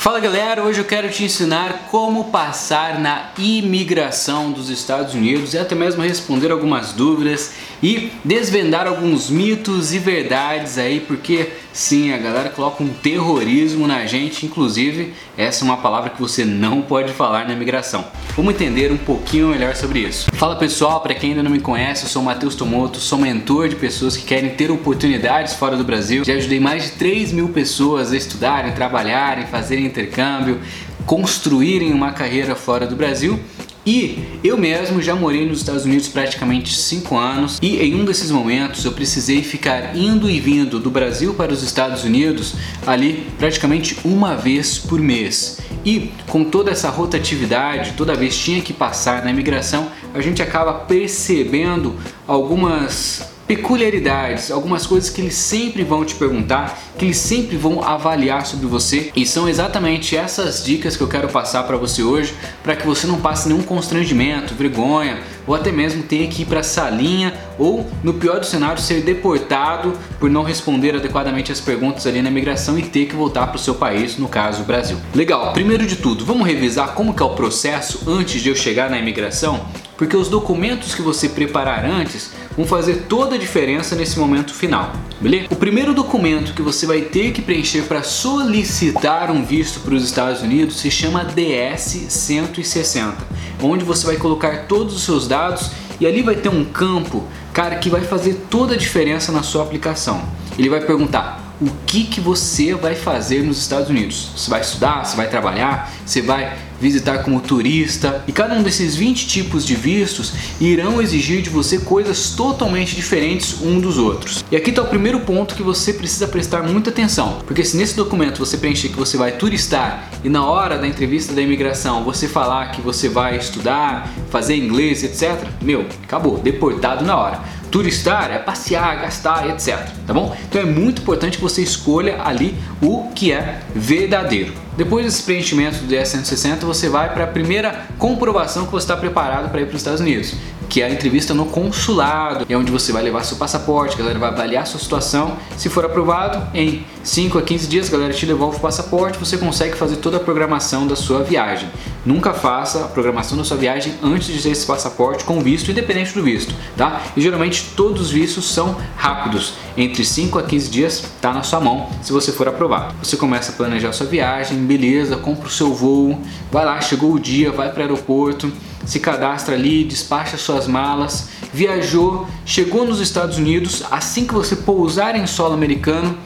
Fala galera, hoje eu quero te ensinar como passar na imigração dos Estados Unidos e até mesmo responder algumas dúvidas e desvendar alguns mitos e verdades aí, porque sim, a galera coloca um terrorismo na gente, inclusive essa é uma palavra que você não pode falar na imigração. Vamos entender um pouquinho melhor sobre isso. Fala pessoal, para quem ainda não me conhece, eu sou Matheus Tomoto, sou mentor de pessoas que querem ter oportunidades fora do Brasil. Já ajudei mais de 3 mil pessoas a estudarem, trabalharem, fazerem intercâmbio, construírem uma carreira fora do Brasil. E eu mesmo já morei nos Estados Unidos praticamente 5 anos e em um desses momentos eu precisei ficar indo e vindo do Brasil para os Estados Unidos ali praticamente uma vez por mês. E com toda essa rotatividade, toda vez tinha que passar na imigração, a gente acaba percebendo algumas peculiaridades, algumas coisas que eles sempre vão te perguntar, que eles sempre vão avaliar sobre você e são exatamente essas dicas que eu quero passar para você hoje, para que você não passe nenhum constrangimento, vergonha ou até mesmo tenha que ir para salinha ou no pior dos cenários ser deportado por não responder adequadamente as perguntas ali na imigração e ter que voltar para o seu país, no caso o Brasil. Legal, primeiro de tudo, vamos revisar como que é o processo antes de eu chegar na imigração? Porque os documentos que você preparar antes vão fazer toda a diferença nesse momento final, beleza? O primeiro documento que você vai ter que preencher para solicitar um visto para os Estados Unidos se chama DS-160, onde você vai colocar todos os seus dados e ali vai ter um campo, cara, que vai fazer toda a diferença na sua aplicação. Ele vai perguntar o que, que você vai fazer nos Estados Unidos. Você vai estudar, você vai trabalhar, você vai visitar como turista e cada um desses 20 tipos de vistos irão exigir de você coisas totalmente diferentes um dos outros. E aqui está o primeiro ponto que você precisa prestar muita atenção, porque se nesse documento você preencher que você vai turistar e na hora da entrevista da imigração você falar que você vai estudar, fazer inglês, etc, meu, acabou, deportado na hora. Turistar é passear, gastar, etc. Tá bom? Então é muito importante que você escolha ali o que é verdadeiro. Depois desse preenchimento do DS-160, você vai para a primeira comprovação que você está preparado para ir para os Estados Unidos que é a entrevista no consulado, é onde você vai levar seu passaporte, a galera vai avaliar a sua situação. Se for aprovado, em 5 a 15 dias a galera te devolve o passaporte, você consegue fazer toda a programação da sua viagem. Nunca faça a programação da sua viagem antes de ter esse passaporte com visto, independente do visto, tá? E geralmente todos os vistos são rápidos, entre 5 a 15 dias tá na sua mão se você for aprovado. Você começa a planejar a sua viagem, beleza, compra o seu voo, vai lá, chegou o dia, vai para o aeroporto, se cadastra ali, despacha suas malas, viajou, chegou nos Estados Unidos, assim que você pousar em solo americano,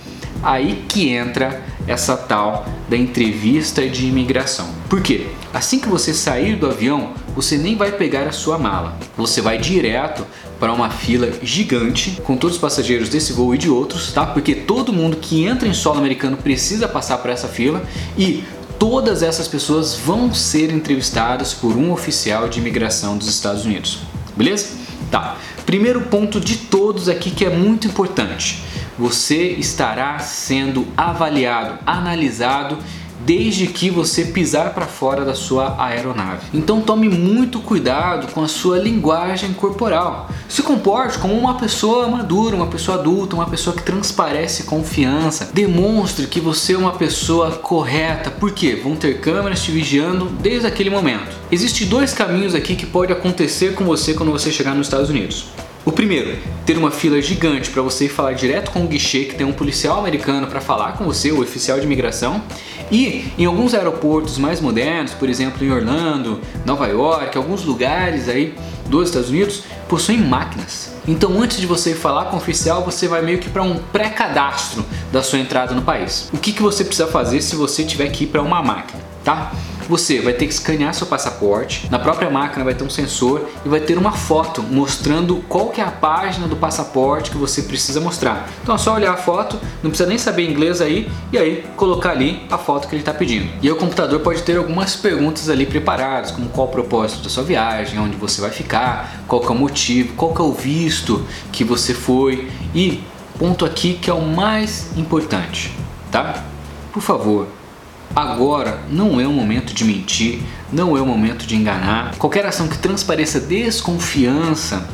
aí que entra essa tal da entrevista de imigração. Por quê? Assim que você sair do avião, você nem vai pegar a sua mala. Você vai direto para uma fila gigante com todos os passageiros desse voo e de outros, tá? Porque todo mundo que entra em solo americano precisa passar por essa fila e todas essas pessoas vão ser entrevistadas por um oficial de imigração dos Estados Unidos. Beleza? Tá. Primeiro ponto de todos aqui que é muito importante. Você estará sendo avaliado, analisado desde que você pisar para fora da sua aeronave. Então tome muito cuidado com a sua linguagem corporal. Se comporte como uma pessoa madura, uma pessoa adulta, uma pessoa que transparece confiança. Demonstre que você é uma pessoa correta, porque vão ter câmeras te vigiando desde aquele momento. Existem dois caminhos aqui que pode acontecer com você quando você chegar nos Estados Unidos. O primeiro, ter uma fila gigante para você falar direto com o guichê, que tem um policial americano para falar com você, o oficial de imigração. E em alguns aeroportos mais modernos, por exemplo em Orlando, Nova York, alguns lugares aí dos Estados Unidos, possuem máquinas. Então antes de você falar com o oficial, você vai meio que para um pré-cadastro da sua entrada no país. O que, que você precisa fazer se você tiver que ir para uma máquina, tá? Você vai ter que escanear seu passaporte, na própria máquina vai ter um sensor e vai ter uma foto mostrando qual que é a página do passaporte que você precisa mostrar. Então é só olhar a foto, não precisa nem saber inglês aí e aí colocar ali a foto que ele está pedindo. E o computador pode ter algumas perguntas ali preparadas, como qual o propósito da sua viagem, onde você vai ficar, qual que é o motivo, qual que é o visto que você foi e ponto aqui que é o mais importante, tá? Por favor, Agora não é o momento de mentir, não é o momento de enganar. Qualquer ação que transpareça desconfiança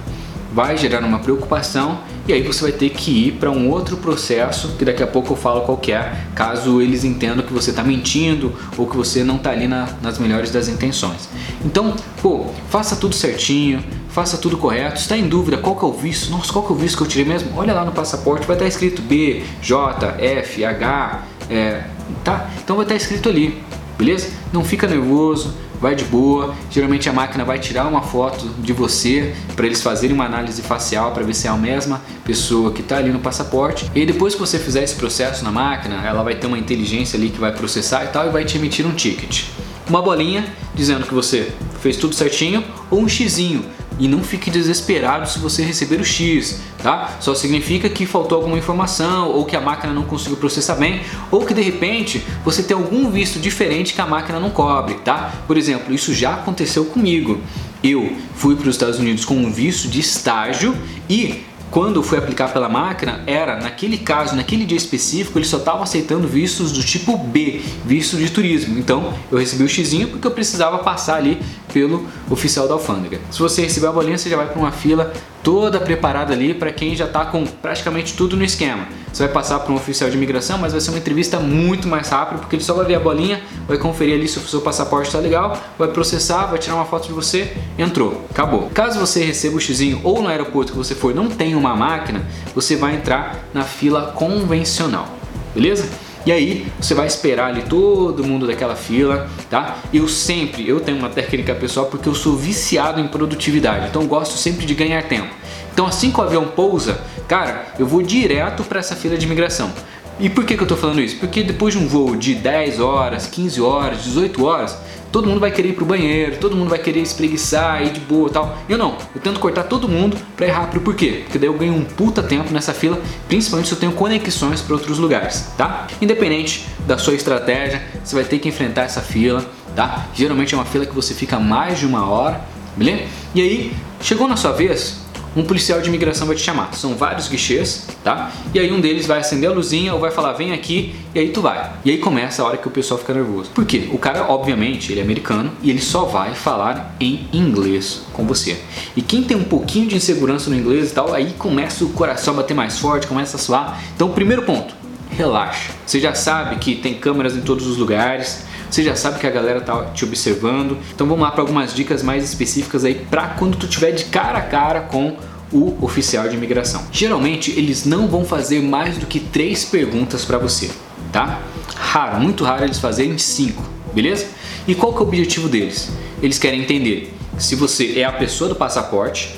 vai gerar uma preocupação e aí você vai ter que ir para um outro processo que daqui a pouco eu falo qual é, caso eles entendam que você está mentindo ou que você não está ali na, nas melhores das intenções. Então, pô, faça tudo certinho, faça tudo correto. Está em dúvida qual que é o visto? Nossa, qual que é o visto que eu tirei mesmo? Olha lá no passaporte, vai estar escrito B, J, F, H, é, tá? Então vai estar escrito ali, beleza? Não fica nervoso, vai de boa. Geralmente a máquina vai tirar uma foto de você para eles fazerem uma análise facial para ver se é a mesma pessoa que está ali no passaporte. E depois que você fizer esse processo na máquina, ela vai ter uma inteligência ali que vai processar e tal e vai te emitir um ticket. Uma bolinha dizendo que você fez tudo certinho ou um xizinho e não fique desesperado se você receber o X, tá? Só significa que faltou alguma informação ou que a máquina não conseguiu processar bem ou que de repente você tem algum visto diferente que a máquina não cobre, tá? Por exemplo, isso já aconteceu comigo. Eu fui para os Estados Unidos com um visto de estágio e quando foi aplicar pela máquina, era naquele caso, naquele dia específico, eles só estavam aceitando vistos do tipo B, visto de turismo. Então eu recebi o X porque eu precisava passar ali pelo oficial da alfândega. Se você receber a bolinha, você já vai para uma fila toda preparada ali para quem já está com praticamente tudo no esquema. Você vai passar para um oficial de imigração, mas vai ser uma entrevista muito mais rápida, porque ele só vai ver a bolinha, vai conferir ali se o seu passaporte está legal, vai processar, vai tirar uma foto de você, entrou, acabou. Caso você receba o xizinho ou no aeroporto que você for não tem uma máquina, você vai entrar na fila convencional, beleza? E aí você vai esperar ali todo mundo daquela fila, tá? Eu sempre, eu tenho uma técnica pessoal porque eu sou viciado em produtividade, então gosto sempre de ganhar tempo. Então assim que o avião pousa, cara, eu vou direto para essa fila de imigração. E por que, que eu tô falando isso? Porque depois de um voo de 10 horas, 15 horas, 18 horas, todo mundo vai querer ir pro banheiro, todo mundo vai querer espreguiçar, ir de boa e tal. Eu não, eu tento cortar todo mundo pra ir rápido, por quê? Porque daí eu ganho um puta tempo nessa fila, principalmente se eu tenho conexões para outros lugares, tá? Independente da sua estratégia, você vai ter que enfrentar essa fila, tá? Geralmente é uma fila que você fica mais de uma hora, beleza? E aí, chegou na sua vez, um policial de imigração vai te chamar. São vários guichês, tá? E aí um deles vai acender a luzinha ou vai falar, vem aqui, e aí tu vai. E aí começa a hora que o pessoal fica nervoso. Por quê? O cara, obviamente, ele é americano e ele só vai falar em inglês com você. E quem tem um pouquinho de insegurança no inglês e tal, aí começa o coração a bater mais forte, começa a suar. Então, primeiro ponto, relaxa. Você já sabe que tem câmeras em todos os lugares, você já sabe que a galera tá te observando. Então vamos lá para algumas dicas mais específicas aí para quando tu tiver de cara a cara com o oficial de imigração. Geralmente eles não vão fazer mais do que três perguntas para você, tá? Raro, muito raro eles fazerem cinco, beleza? E qual que é o objetivo deles? Eles querem entender se você é a pessoa do passaporte,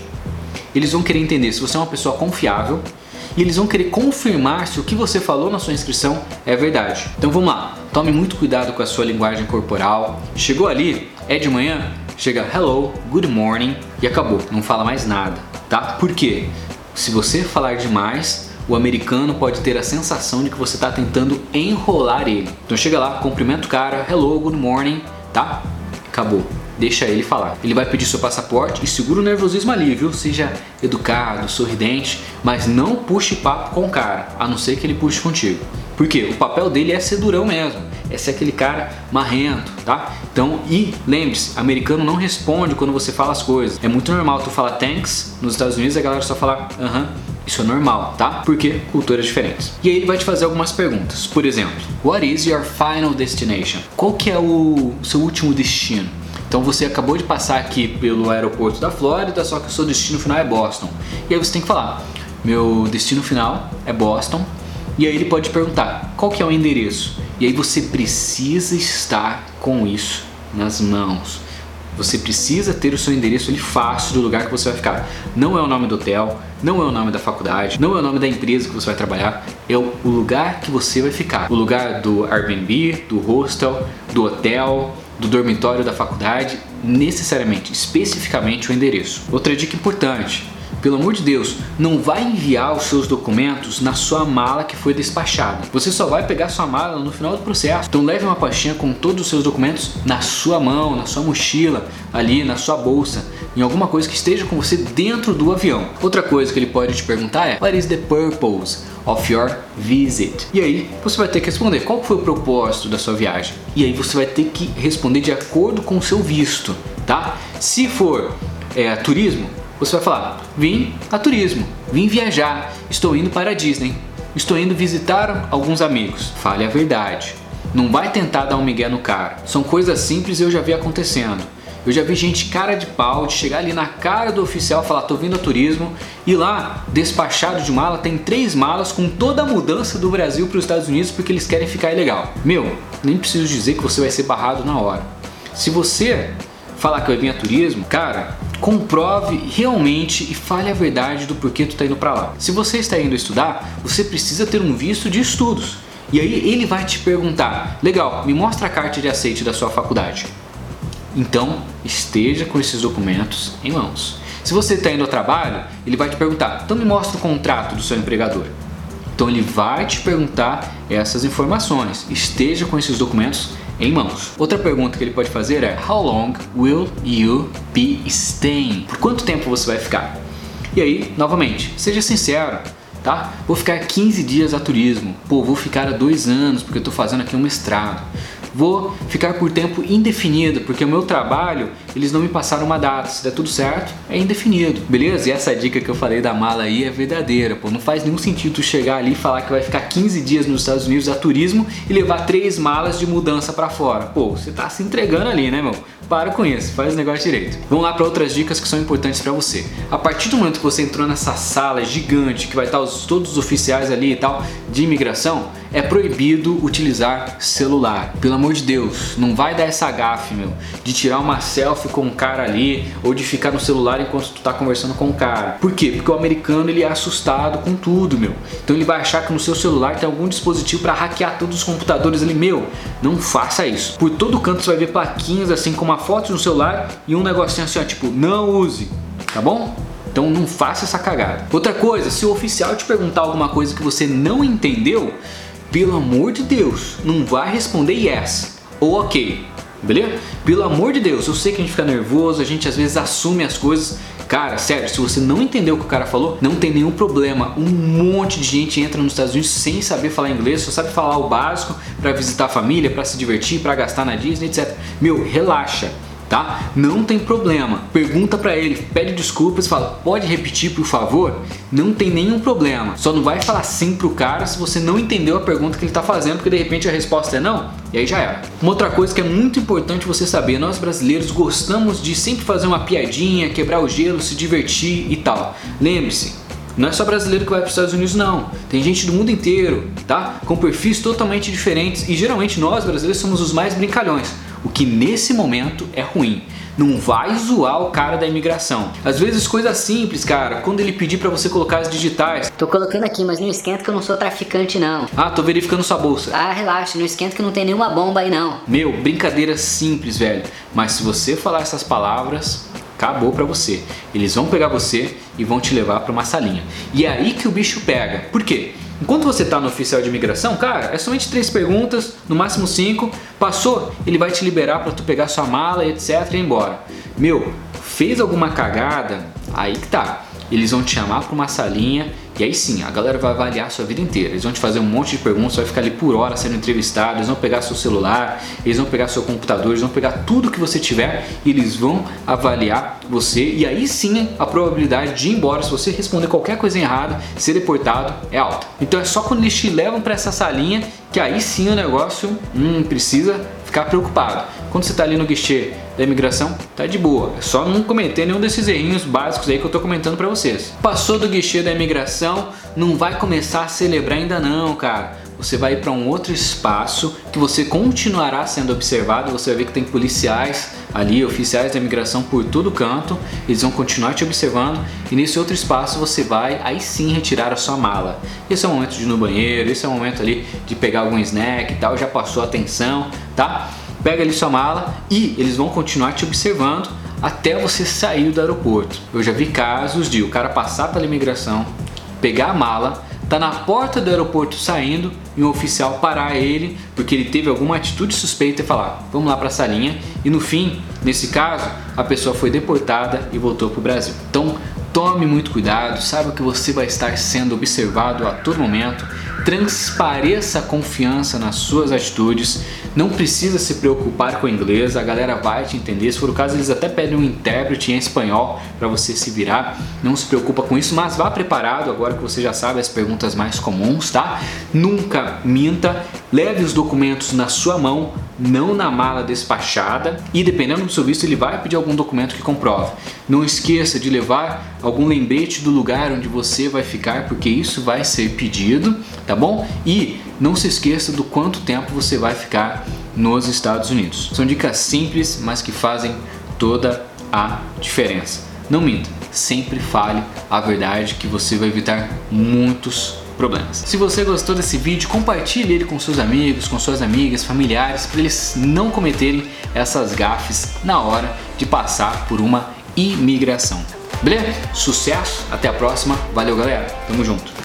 eles vão querer entender se você é uma pessoa confiável e eles vão querer confirmar se o que você falou na sua inscrição é verdade. Então vamos lá, tome muito cuidado com a sua linguagem corporal. Chegou ali, é de manhã, chega hello, good morning e acabou, não fala mais nada, tá? Por quê? Se você falar demais, o americano pode ter a sensação de que você está tentando enrolar ele. Então chega lá, cumprimenta o cara, hello, good morning, tá? Acabou deixa ele falar. Ele vai pedir seu passaporte e segura o nervosismo ali, viu? Seja educado, sorridente, mas não puxe papo com o cara, a não ser que ele puxe contigo. Porque o papel dele é ser durão mesmo, é ser aquele cara marrento, tá? Então, e lembre-se, americano não responde quando você fala as coisas. É muito normal tu falar thanks, nos Estados Unidos a galera só fala aham. Uh -huh. Isso é normal, tá? Porque culturas diferentes. E aí ele vai te fazer algumas perguntas. Por exemplo, what is your final destination? Qual que é o seu último destino? Então você acabou de passar aqui pelo aeroporto da Flórida, só que o seu destino final é Boston. E aí você tem que falar: meu destino final é Boston. E aí ele pode perguntar: qual que é o endereço? E aí você precisa estar com isso nas mãos. Você precisa ter o seu endereço ali fácil do lugar que você vai ficar. Não é o nome do hotel, não é o nome da faculdade, não é o nome da empresa que você vai trabalhar, é o lugar que você vai ficar. O lugar do Airbnb, do hostel, do hotel, do dormitório da faculdade, necessariamente, especificamente o endereço. Outra dica importante: pelo amor de Deus, não vai enviar os seus documentos na sua mala que foi despachada. Você só vai pegar sua mala no final do processo. Então leve uma pastinha com todos os seus documentos na sua mão, na sua mochila, ali na sua bolsa, em alguma coisa que esteja com você dentro do avião. Outra coisa que ele pode te perguntar é: What is the purpose of your visit? E aí você vai ter que responder qual foi o propósito da sua viagem. E aí você vai ter que responder de acordo com o seu visto, tá? Se for é, turismo, Você vai falar: vim a turismo, vim viajar, estou indo para a Disney, estou indo visitar alguns amigos. Fale a verdade. Não vai tentar dar um migué no cara. São coisas simples e eu já vi acontecendo. Eu já vi gente cara de pau de chegar ali na cara do oficial falar tô vindo a turismo e lá despachado de mala tem três malas com toda a mudança do Brasil para os Estados Unidos porque eles querem ficar ilegal. Meu, nem preciso dizer que você vai ser barrado na hora. Se você falar que vai vir a turismo, cara, comprove realmente e fale a verdade do porquê tu está indo para lá. Se você está indo estudar, você precisa ter um visto de estudos. E aí ele vai te perguntar: legal, me mostra a carta de aceite da sua faculdade. Então, esteja com esses documentos em mãos. Se você está indo ao trabalho, ele vai te perguntar: então me mostra o contrato do seu empregador. Então ele vai te perguntar essas informações. Esteja com esses documentos em mãos. Outra pergunta que ele pode fazer é: How long will you be staying? Por quanto tempo você vai ficar? E aí, novamente, seja sincero, tá? Vou ficar 15 dias a turismo. Pô, vou ficar há dois anos porque eu estou fazendo aqui um mestrado vou ficar por tempo indefinido, porque o meu trabalho, eles não me passaram uma data. Se der tudo certo, é indefinido, beleza? E essa dica que eu falei da mala aí é verdadeira, pô. Não faz nenhum sentido tu chegar ali e falar que vai ficar 15 dias nos Estados Unidos a turismo e levar três malas de mudança para fora. Pô, você tá se entregando ali, né, meu? Para com isso, faz o negócio direito. Vamos lá para outras dicas que são importantes para você. A partir do momento que você entrou nessa sala gigante que vai estar os, todos os oficiais ali e tal de imigração, é proibido utilizar celular. Pelo amor de Deus, não vai dar essa gafe, meu, de tirar uma selfie com um cara ali ou de ficar no celular enquanto tu tá conversando com o um cara. Por quê? Porque o americano ele é assustado com tudo, meu. Então ele vai achar que no seu celular tem algum dispositivo para hackear todos os computadores ali, meu. Não faça isso. Por todo canto você vai ver plaquinhas assim com uma foto no celular e um negocinho assim, ó, tipo, não use, tá bom? Então não faça essa cagada. Outra coisa, se o oficial te perguntar alguma coisa que você não entendeu, pelo amor de Deus, não vai responder yes ou ok, beleza? Pelo amor de Deus, eu sei que a gente fica nervoso, a gente às vezes assume as coisas. Cara, sério, se você não entendeu o que o cara falou, não tem nenhum problema. Um monte de gente entra nos Estados Unidos sem saber falar inglês, só sabe falar o básico para visitar a família, para se divertir, para gastar na Disney, etc. Meu, relaxa tá? Não tem problema. Pergunta para ele, pede desculpas, fala: "Pode repetir, por favor?" Não tem nenhum problema. Só não vai falar sim pro cara se você não entendeu a pergunta que ele tá fazendo, porque de repente a resposta é não, e aí já era. Uma outra coisa que é muito importante você saber, nós brasileiros gostamos de sempre fazer uma piadinha, quebrar o gelo, se divertir e tal. Lembre-se, não é só brasileiro que vai para os Estados Unidos, não. Tem gente do mundo inteiro, tá? Com perfis totalmente diferentes e geralmente nós brasileiros somos os mais brincalhões o que nesse momento é ruim. Não vai zoar o cara da imigração. Às vezes coisa simples, cara, quando ele pedir para você colocar as digitais. Tô colocando aqui, mas não esquenta que eu não sou traficante não. Ah, tô verificando sua bolsa. Ah, relaxa, não esquenta que não tem nenhuma bomba aí não. Meu, brincadeira simples, velho. Mas se você falar essas palavras, acabou para você. Eles vão pegar você e vão te levar para uma salinha. E é aí que o bicho pega. Por quê? Enquanto você está no oficial de imigração, cara, é somente três perguntas, no máximo cinco. Passou, ele vai te liberar para tu pegar sua mala, etc e ir embora. Meu, fez alguma cagada? Aí que tá. Eles vão te chamar para uma salinha e aí sim, a galera vai avaliar a sua vida inteira. Eles vão te fazer um monte de perguntas, vai ficar ali por hora sendo entrevistado, eles vão pegar seu celular, eles vão pegar seu computador, eles vão pegar tudo que você tiver e eles vão avaliar você. E aí sim, a probabilidade de ir embora, se você responder qualquer coisa errada, ser deportado é alta. Então é só quando eles te levam para essa salinha que aí sim o negócio hum, precisa ficar preocupado. Quando você está ali no guichê da imigração, tá de boa. É só não cometer nenhum desses errinhos básicos aí que eu tô comentando para vocês. Passou do guichê da imigração, não vai começar a celebrar ainda não, cara. Você vai para um outro espaço que você continuará sendo observado. Você vai ver que tem policiais ali, oficiais da imigração por todo canto. Eles vão continuar te observando e nesse outro espaço você vai aí sim retirar a sua mala. Esse é o momento de ir no banheiro, esse é o momento ali de pegar algum snack e tal. Já passou a atenção, tá? Pega ali sua mala e eles vão continuar te observando até você sair do aeroporto. Eu já vi casos de o cara passar pela imigração, pegar a mala, tá na porta do aeroporto saindo e um oficial parar ele porque ele teve alguma atitude suspeita e falar: "Vamos lá para a salinha". E no fim, nesse caso, a pessoa foi deportada e voltou para o Brasil. Então, Tome muito cuidado, saiba que você vai estar sendo observado a todo momento. Transpareça a confiança nas suas atitudes. Não precisa se preocupar com o inglês, a galera vai te entender. Se for o caso, eles até pedem um intérprete em espanhol para você se virar. Não se preocupa com isso, mas vá preparado agora que você já sabe as perguntas mais comuns, tá? Nunca minta, leve os documentos na sua mão, não na mala despachada e dependendo do seu visto ele vai pedir algum documento que comprove. Não esqueça de levar algum lembrete do lugar onde você vai ficar, porque isso vai ser pedido, tá bom? E não se esqueça do quanto tempo você vai ficar nos Estados Unidos. São dicas simples, mas que fazem toda a diferença. Não minta, sempre fale a verdade que você vai evitar muitos problemas. Se você gostou desse vídeo, compartilhe ele com seus amigos, com suas amigas, familiares, para eles não cometerem essas gafes na hora de passar por uma imigração. Beleza? Sucesso, até a próxima, valeu galera, tamo junto.